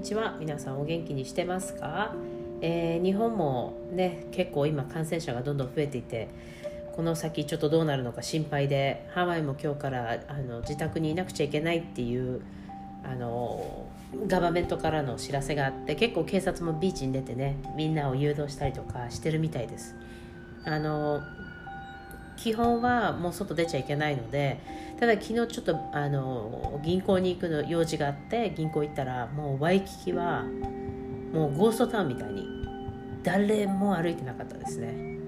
にちは。皆さんお元気にしてますか、えー、日本もね結構今感染者がどんどん増えていてこの先ちょっとどうなるのか心配でハワイも今日からあの自宅にいなくちゃいけないっていうあのガバメントからの知らせがあって結構警察もビーチに出てねみんなを誘導したりとかしてるみたいです。あの基本はもう外出ちゃいけないのでただ昨日ちょっとあの銀行に行くの用事があって銀行行ったらもうワイキキはもうゴーストタウンみたいに誰も歩いてなかったですね、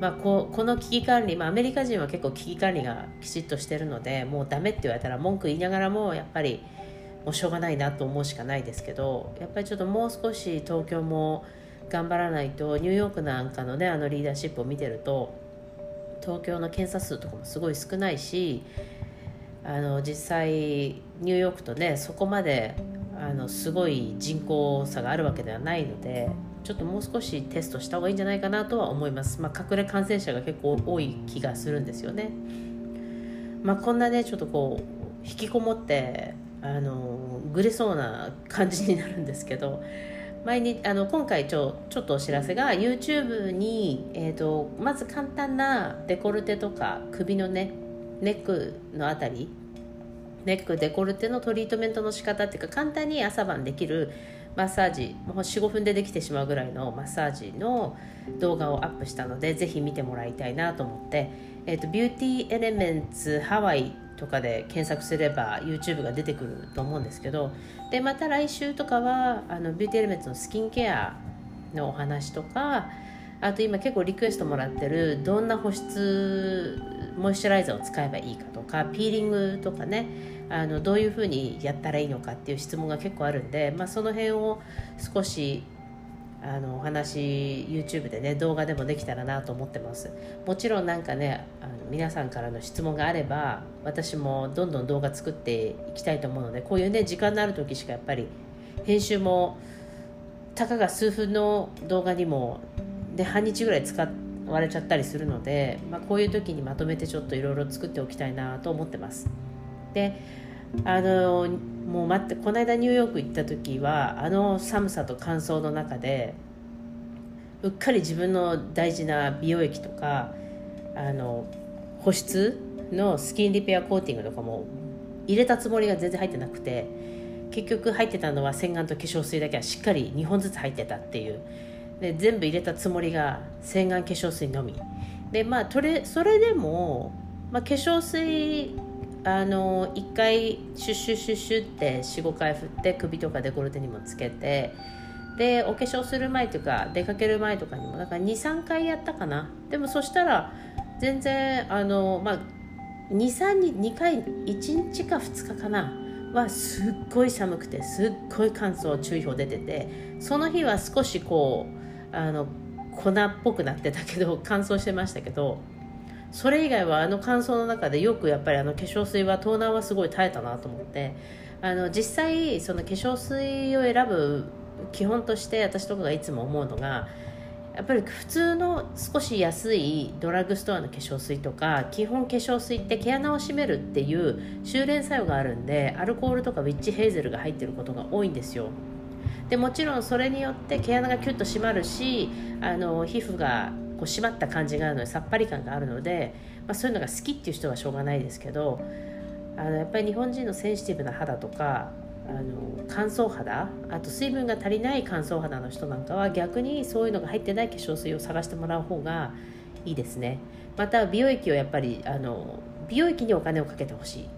まあ、ここの危機管理、まあ、アメリカ人は結構危機管理がきちっとしてるのでもうダメって言われたら文句言いながらもやっぱりもうしょうがないなと思うしかないですけどやっぱりちょっともう少し東京も頑張らないとニューヨークなんかのねあのリーダーシップを見てると東京の検査数とかもすごい少ないしあの実際ニューヨークとねそこまであのすごい人口差があるわけではないのでちょっともう少しテストした方がいいんじゃないかなとは思います、まあ、隠れ感染者が結構多い気がするんですよね、まあ、こんなねちょっとこう引きこもってあのぐれそうな感じになるんですけど前にあの今回ちょちょっとお知らせが YouTube に、えーと、まず簡単なデコルテとか首のねネックのあたりネックデコルテのトリートメントの仕方っていうか簡単に朝晩できるマッサージもう45分でできてしまうぐらいのマッサージの動画をアップしたのでぜひ見てもらいたいなと思って、えーと、ビューティーエレメンツハワイとかで検索すれば YouTube が出てくると思うんですけどでまた来週とかはあのビューティーエレメンツのスキンケアのお話とかあと今結構リクエストもらってるどんな保湿モイスチャライザーを使えばいいかとかピーリングとかねあのどういうふうにやったらいいのかっていう質問が結構あるんで、まあ、その辺を少しあのお話 YouTube でね動画でもできたらなと思ってます。もちろんなんかねあの皆さんからの質問があれば私もどんどん動画作っていきたいと思うのでこういうね時間のある時しかやっぱり編集もたかが数分の動画にもで半日ぐらい使われちゃったりするので、まあ、こういう時にまとめてちょっといろいろ作っておきたいなと思ってます。であのもう待ってこの間ニューヨーク行った時はあの寒さと乾燥の中でうっかり自分の大事な美容液とかあの保湿のスキンリペアコーティングとかも入れたつもりが全然入ってなくて結局入ってたのは洗顔と化粧水だけはしっかり2本ずつ入ってたっていう。で全部入れたつもりが洗顔化粧水のみ。でまあそれそれでも、まあ、化粧水あの1回シュッシュッシュッシュって45回振って首とかデコルテにもつけてでお化粧する前というか出かける前とかにもだから23回やったかな。でもそしたら全然あのまあ23に2回1日か2日かな。はすっごい寒くてすっごい乾燥注意報出ててその日は少しこうあの粉っぽくなってたけど乾燥してましたけどそれ以外はあの乾燥の中でよくやっぱりあの化粧水はトーナーはすごい耐えたなと思って。あの実際その化粧水を選ぶ基本として私とかがいつも思うのがやっぱり普通の少し安いドラッグストアの化粧水とか基本化粧水って毛穴を締めるっていう修練作用があるんでアルコールとかウィッチヘイゼルが入ってることが多いんですよ。でもちろんそれによって毛穴がキュッと締まるしあの皮膚がこう締まった感じがあるのでさっぱり感があるので、まあ、そういうのが好きっていう人はしょうがないですけどあのやっぱり日本人のセンシティブな肌とかあの乾燥肌あと水分が足りない乾燥肌の人なんかは逆にそういうのが入ってない化粧水を探してもらう方がいいですね。また美容液をやっぱりあの美容液にお金をかけてほしい。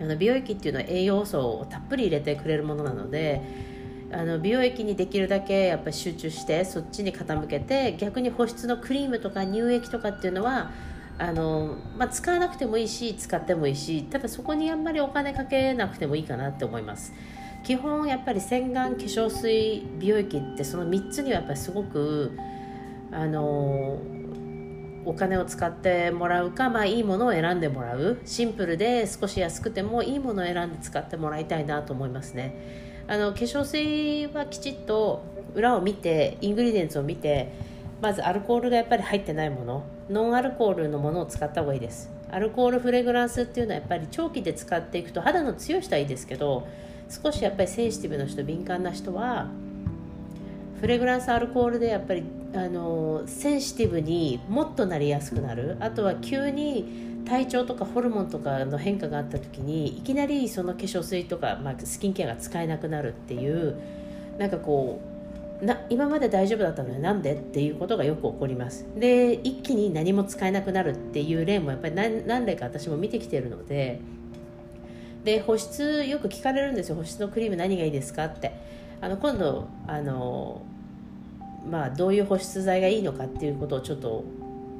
あの美容液っていうのは栄養素をたっぷり入れてくれるものなのであの美容液にできるだけやっぱ集中してそっちに傾けて逆に保湿のクリームとか乳液とかっていうのはあの、まあ、使わなくてもいいし使ってもいいしただそこにあんまりお金かけなくてもいいかなって思います。基本やっぱり洗顔化粧水美容液ってその3つにはやっぱりすごくあのお金を使ってもらうか、まあ、いいものを選んでもらう。シンプルで少し安くてもいいものを選んで使ってもらいたいなと思いますね。あの化粧水はきちっと裏を見てイングリデンツを見てまずアルコールがやっぱり入ってないもの。ノンアルコールのものを使った方がいいです。アルコールフレグランスっていうのはやっぱり長期で使っていくと肌の強い人はいいですけど少しやっぱりセンシティブな人敏感な人はフレグランスアルコールでやっぱりあのセンシティブにもっとなりやすくなる。あとは急に体調とかホルモンとかの変化があった時にいきなりその化粧水とか、まあ、スキンケアが使えなくなるっていうなんかこうな今まで大丈夫だったのになんでっていうことがよく起こります。で一気に何も使えなくなるっていう例もやっぱり何何例か私も見てきてるのでで保湿よく聞かれるんですよ。保湿のクリーム何がいいですかって。あの今度あのまあ、どういう保湿剤がいいのかっていうことをちょっと、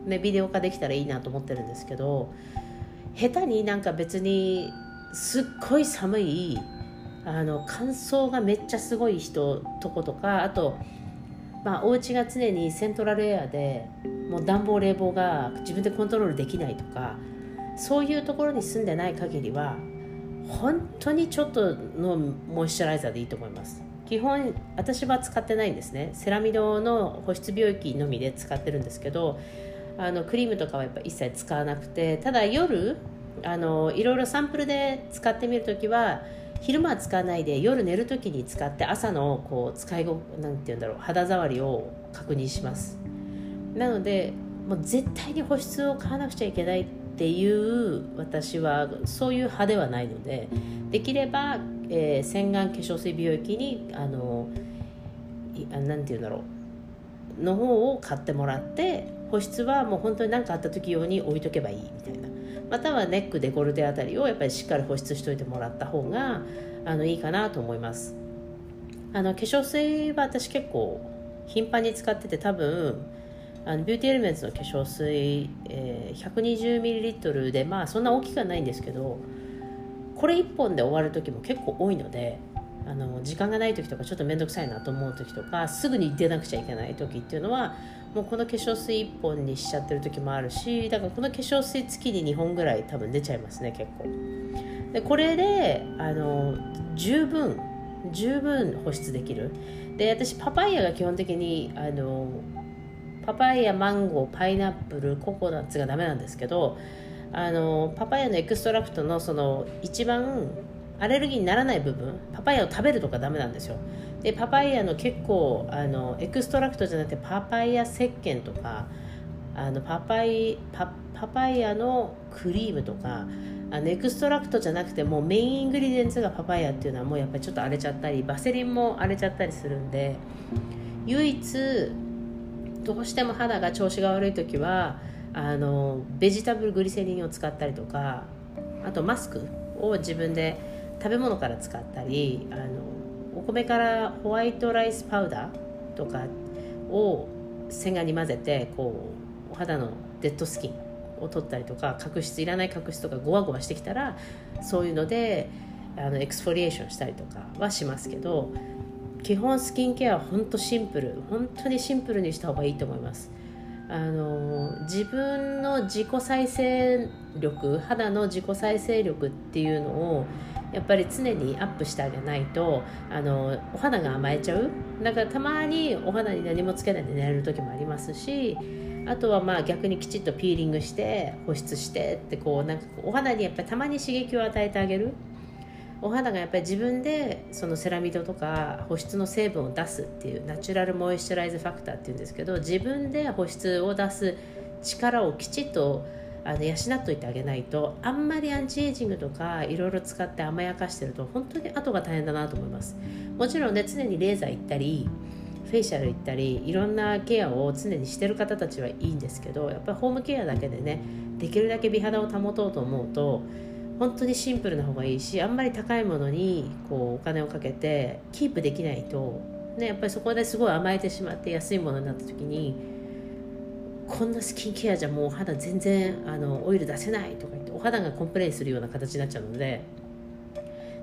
ね、ビデオ化できたらいいなと思ってるんですけど下手になんか別にすっごい寒いあの乾燥がめっちゃすごい人とことかあと、まあ、お家が常にセントラルエアでもう暖房冷房が自分でコントロールできないとかそういうところに住んでない限りは本当にちょっとのモイスチャライザーでいいと思います。基本私は使ってないんですね。セラミドの保湿美容液のみで使ってるんですけどあのクリームとかはやっぱ一切使わなくてただ夜あのいろいろサンプルで使ってみるときは昼間は使わないで夜寝る時に使って朝のこう使いごなんて言うんだろう肌触りを確認します。なのでもう絶対に保湿を買わなくちゃいけないっていう私はそういう派ではないのでできればえー、洗顔化粧水美容液にあのなんて言うんだろうの方を買ってもらって保湿はもう本当に何かあった時用に置いとけばいいみたいな。またはネックデコルテあたりをやっぱりしっかり保湿しといてもらった方があのいいかなと思います。あの化粧水は私結構頻繁に使ってて多分あのビューティーエレメンツの化粧水、えー、120ml でまあそんな大きくはないんですけどこれ1本で終わる時も結構多いのであの時間がない時とかちょっと面倒くさいなと思う時とかすぐに出なくちゃいけない時っていうのはもうこの化粧水1本にしちゃってる時もあるしだからこの化粧水月に2本ぐらい多分出ちゃいますね結構。でこれであの十分十分保湿できる。で私パパイヤが基本的にあのパパイヤマンゴーパイナップルココナッツがダメなんですけどあのパパイヤの extract のその一番アレルギーにならない部分パパイヤを食べるとかダメなんですよ。でパパイヤの結構あの extract じゃなくてパパイヤ石鹸とかあのパパイパパパイヤのクリームとかあの extract じゃなくてもう main ingredients がパパイヤっていうのはもうやっぱりちょっと荒れちゃったりバセリンも荒れちゃったりするんで唯一どうしても肌が調子が悪い時はあのベジタブルグリセリンを使ったりとかあとマスクを自分で食べ物から使ったりあのお米からホワイトライスパウダーとかを洗顔に混ぜてこうお肌のデッドスキンを取ったりとか角質いらない角質とかゴワゴワしてきたらそういうのであのエクスフォリエーションしたりとかはしますけど基本スキンケアは本当シンプル本当にシンプルにした方がいいと思います。あの自分の自己再生力肌の自己再生力っていうのをやっぱり常にアップしてあげないとあのお肌が甘えちゃう。だからたまにお肌に何もつけないで寝れる時もありますしあとはまあ逆にきちっとピーリングして保湿してってこうなんかお肌にやっぱりたまに刺激を与えてあげる。お肌がやっぱり自分でそのセラミドとか保湿の成分を出すっていうナチュラルモイスチャライズファクターっていうんですけど自分で保湿を出す力をきちっとあの養っといてあげないとあんまりアンチエイジングとかいろいろ使って甘やかしてると本当に後が大変だなと思います。もちろんね常にレーザー行ったりフェイシャル行ったりいろんなケアを常にしてる方たちはいいんですけどやっぱりホームケアだけでねできるだけ美肌を保とうと思うと本当にシンプルな方がいいしあんまり高いものにこうお金をかけてキープできないと、ね、やっぱりそこですごい甘えてしまって安いものになった時にこんなスキンケアじゃもうお肌全然あのオイル出せないとか言ってお肌が complain するような形になっちゃうので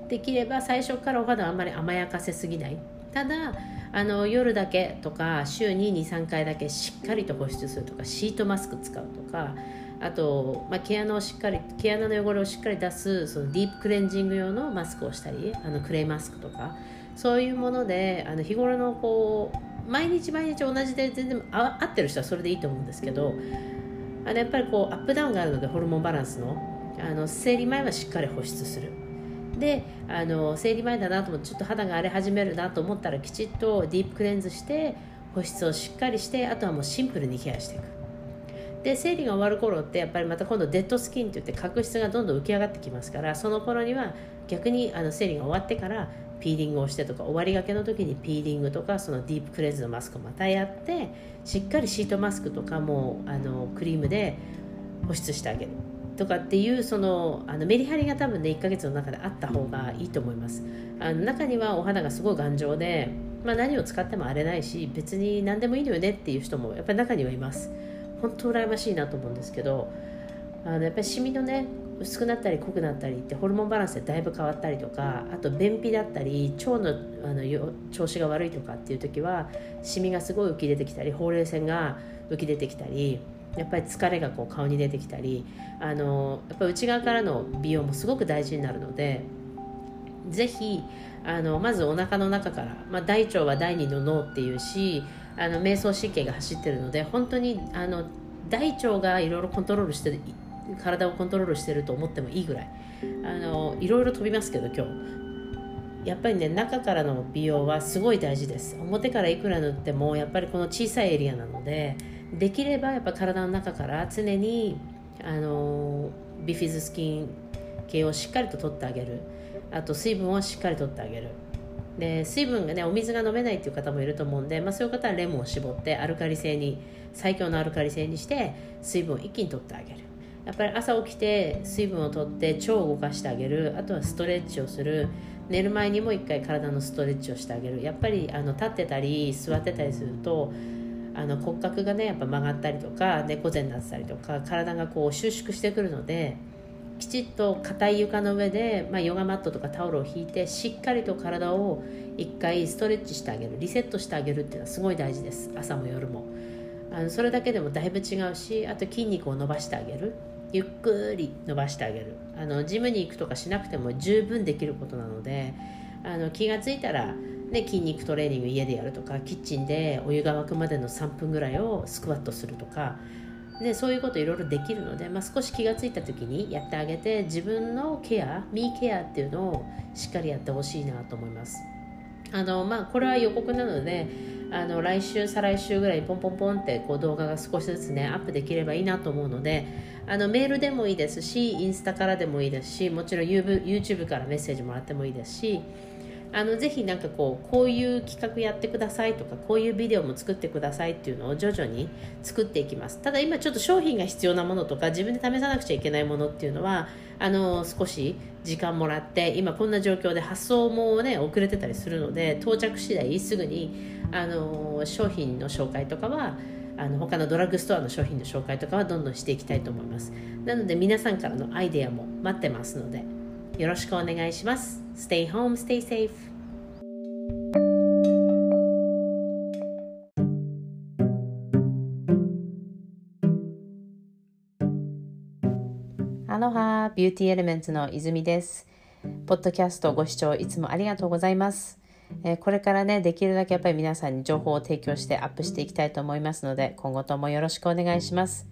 できれば最初からお肌あんまり甘やかせすぎない。ただあの夜だけとか週に23回だけしっかりと保湿するとかシートマスク使うとかあと、まあ、毛穴をしっかり毛穴の汚れをしっかり出すそのディープクレンジング用のマスクをしたりあのクレイマスクとかそういうものであの日頃のこう毎日毎日同じで全然合ってる人はそれでいいと思うんですけどあのやっぱりこうアップダウンがあるのでホルモンバランスのあの生理前はしっかり保湿する。であの生理前だなと思ってちょっと肌が荒れ始めるなと思ったらきちっとディープクレンズして保湿をしっかりしてあとはもうシンプルにケアしていく。で生理が終わる頃ってやっぱりまた今度デッドスキンって言って角質がどんどん浮き上がってきますからその頃には逆にあの生理が終わってからピーリングをしてとか終わりがけの時にピーリングとかそのディープクレンズのマスクをまたやってしっかりシートマスクとかもあのクリームで保湿してあげるとかっていうそのあのメリハリが多分ね1ヶ月の中であった方がいいと思います。あの中にはお肌がすごい頑丈で、まあ、何を使っても荒れないし別に何でもいいのよねっていう人もやっぱり中にはいます。本当羨ましいなと思うんですけどあのやっぱりシミのね薄くなったり濃くなったりってホルモンバランスでだいぶ変わったりとかあと便秘だったり腸のあの調子が悪いとかっていう時はシミがすごい浮き出てきたりほうれい線が浮き出てきたりやっぱり疲れがこう顔に出てきたりあのやっぱ内側からの美容もすごく大事になるのでぜひあのまずお腹の中から、まあ、大腸は第二の脳っていうしあの瞑想神経が走ってるので本当にあの大腸がいろいろコントロールして体をコントロールしてると思ってもいいぐらい。あのいろいろ飛びますけど今日。やっぱりね中からの美容はすごい大事です。表からいくら塗ってもやっぱりこの小さいエリアなのでできればやっぱ体の中から常にあのビフィズスキン系をしっかりと取ってあげる。あと水分をしっかり取ってあげる。で水分がねお水が飲めないっていう方もいると思うんで、まあ、そういう方はレモンを絞ってアルカリ性に最強のアルカリ性にして水分を一気に取ってあげる。やっぱり朝起きて水分を取って腸を動かしてあげる。あとはストレッチをする。寝る前にも一回体のストレッチをしてあげる。やっぱりあの立ってたり座ってたりするとあの骨格がねやっぱ曲がったりとか猫背になってたりとか体がこう収縮してくるのできちっと硬い床の上で、まあ、ヨガマットとかタオルを引いてしっかりと体を一回ストレッチしてあげる。リセットしてあげるっていうのはすごい大事です。朝も夜も。あのそれだけでもだいぶ違うしあと筋肉を伸ばしてあげる。ゆっくり伸ばしてあげる。あのジムに行くとかしなくても十分できることなのであの気が付いたら、ね、筋肉トレーニング家でやるとかキッチンでお湯が沸くまでの3分ぐらいをスクワットするとかでそういうこといろいろできるので、まあ、少し気が付いた時にやってあげて自分のケアミーケアっていうのをしっかりやってほしいなと思います。あのまあこれは予告なのであの来週再来週ぐらいポンポンポンってこう動画が少しずつねアップできればいいなと思うのであのメールでもいいですしインスタからでもいいですしもちろん YouTube からメッセージもらってもいいですしあのぜひなんかこうこういう企画やってくださいとかこういうビデオも作ってくださいっていうのを徐々に作っていきます。ただ今ちょっと商品が必要なものとか自分で試さなくちゃいけないものっていうのはあの少し時間もらって今こんな状況で発送もね遅れてたりするので到着次第すぐにあの商品の紹介とかはあの他のドラッグストアの商品の紹介とかはどんどんしていきたいと思います。なので皆さんからのアイデアも待ってますのでよろしくお願いします。Stay home, stay safe. アロハビューティーエレメンツの泉です。ポッドキャストご視聴いつもありがとうございます。えこれからね、できるだけやっぱり皆さんに情報を提供してアップしていきたいと思いますので、今後ともよろしくお願いします。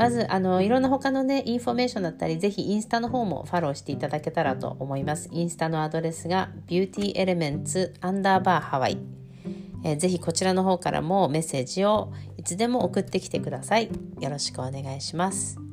まず、あの、いろんな他のね、インフォメーションだったり、ぜひインスタの方もフォローしていただけたらと思います。インスタのアドレスが beautyelements アンダーバーハワイ。えー、ぜひこちらの方からもメッセージをいつでも送ってきてください。よろしくお願いします。